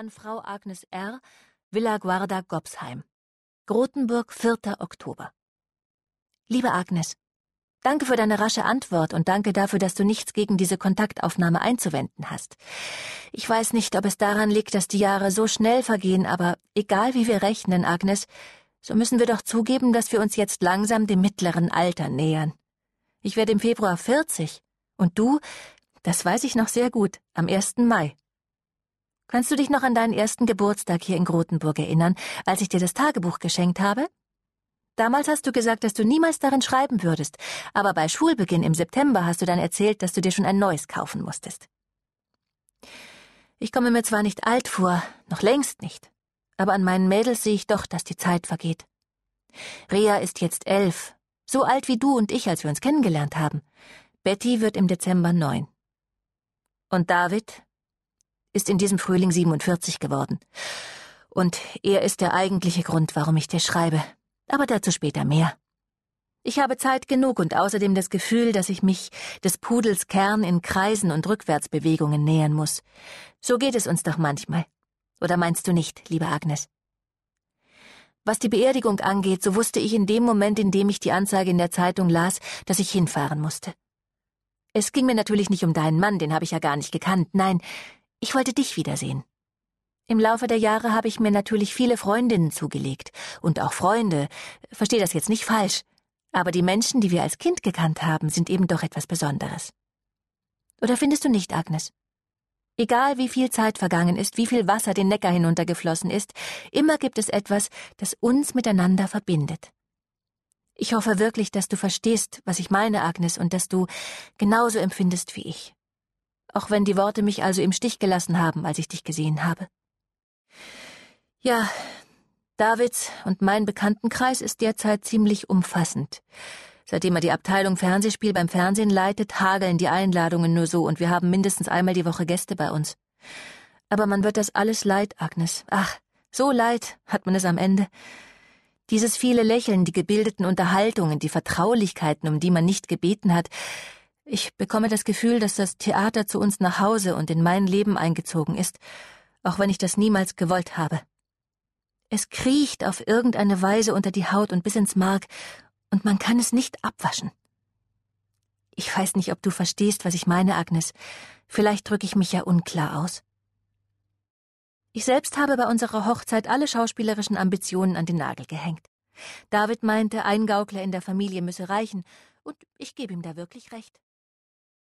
An Frau Agnes R., Villa Guarda, Gobsheim. Grotenburg, 4. Oktober. Liebe Agnes, danke für deine rasche Antwort und danke dafür, dass du nichts gegen diese Kontaktaufnahme einzuwenden hast. Ich weiß nicht, ob es daran liegt, dass die Jahre so schnell vergehen, aber egal wie wir rechnen, Agnes, so müssen wir doch zugeben, dass wir uns jetzt langsam dem mittleren Alter nähern. Ich werde im Februar 40 und du, das weiß ich noch sehr gut, am 1. Mai. Kannst du dich noch an deinen ersten Geburtstag hier in Grotenburg erinnern, als ich dir das Tagebuch geschenkt habe? Damals hast du gesagt, dass du niemals darin schreiben würdest, aber bei Schulbeginn im September hast du dann erzählt, dass du dir schon ein neues kaufen musstest. Ich komme mir zwar nicht alt vor, noch längst nicht, aber an meinen Mädels sehe ich doch, dass die Zeit vergeht. Rea ist jetzt elf, so alt wie du und ich, als wir uns kennengelernt haben. Betty wird im Dezember neun. Und David, ist in diesem Frühling 47 geworden. Und er ist der eigentliche Grund, warum ich dir schreibe. Aber dazu später mehr. Ich habe Zeit genug und außerdem das Gefühl, dass ich mich des Pudels Kern in Kreisen und Rückwärtsbewegungen nähern muss. So geht es uns doch manchmal. Oder meinst du nicht, liebe Agnes? Was die Beerdigung angeht, so wusste ich in dem Moment, in dem ich die Anzeige in der Zeitung las, dass ich hinfahren musste. Es ging mir natürlich nicht um deinen Mann, den habe ich ja gar nicht gekannt. Nein, ich wollte dich wiedersehen. Im Laufe der Jahre habe ich mir natürlich viele Freundinnen zugelegt und auch Freunde. Versteh das jetzt nicht falsch. Aber die Menschen, die wir als Kind gekannt haben, sind eben doch etwas Besonderes. Oder findest du nicht, Agnes? Egal wie viel Zeit vergangen ist, wie viel Wasser den Neckar hinuntergeflossen ist, immer gibt es etwas, das uns miteinander verbindet. Ich hoffe wirklich, dass du verstehst, was ich meine, Agnes, und dass du genauso empfindest wie ich auch wenn die Worte mich also im Stich gelassen haben, als ich dich gesehen habe. Ja, Davids und mein Bekanntenkreis ist derzeit ziemlich umfassend. Seitdem er die Abteilung Fernsehspiel beim Fernsehen leitet, hageln die Einladungen nur so und wir haben mindestens einmal die Woche Gäste bei uns. Aber man wird das alles leid, Agnes. Ach, so leid hat man es am Ende. Dieses viele Lächeln, die gebildeten Unterhaltungen, die Vertraulichkeiten, um die man nicht gebeten hat, ich bekomme das Gefühl, dass das Theater zu uns nach Hause und in mein Leben eingezogen ist, auch wenn ich das niemals gewollt habe. Es kriecht auf irgendeine Weise unter die Haut und bis ins Mark, und man kann es nicht abwaschen. Ich weiß nicht, ob du verstehst, was ich meine, Agnes. Vielleicht drücke ich mich ja unklar aus. Ich selbst habe bei unserer Hochzeit alle schauspielerischen Ambitionen an den Nagel gehängt. David meinte, ein Gaukler in der Familie müsse reichen, und ich gebe ihm da wirklich recht.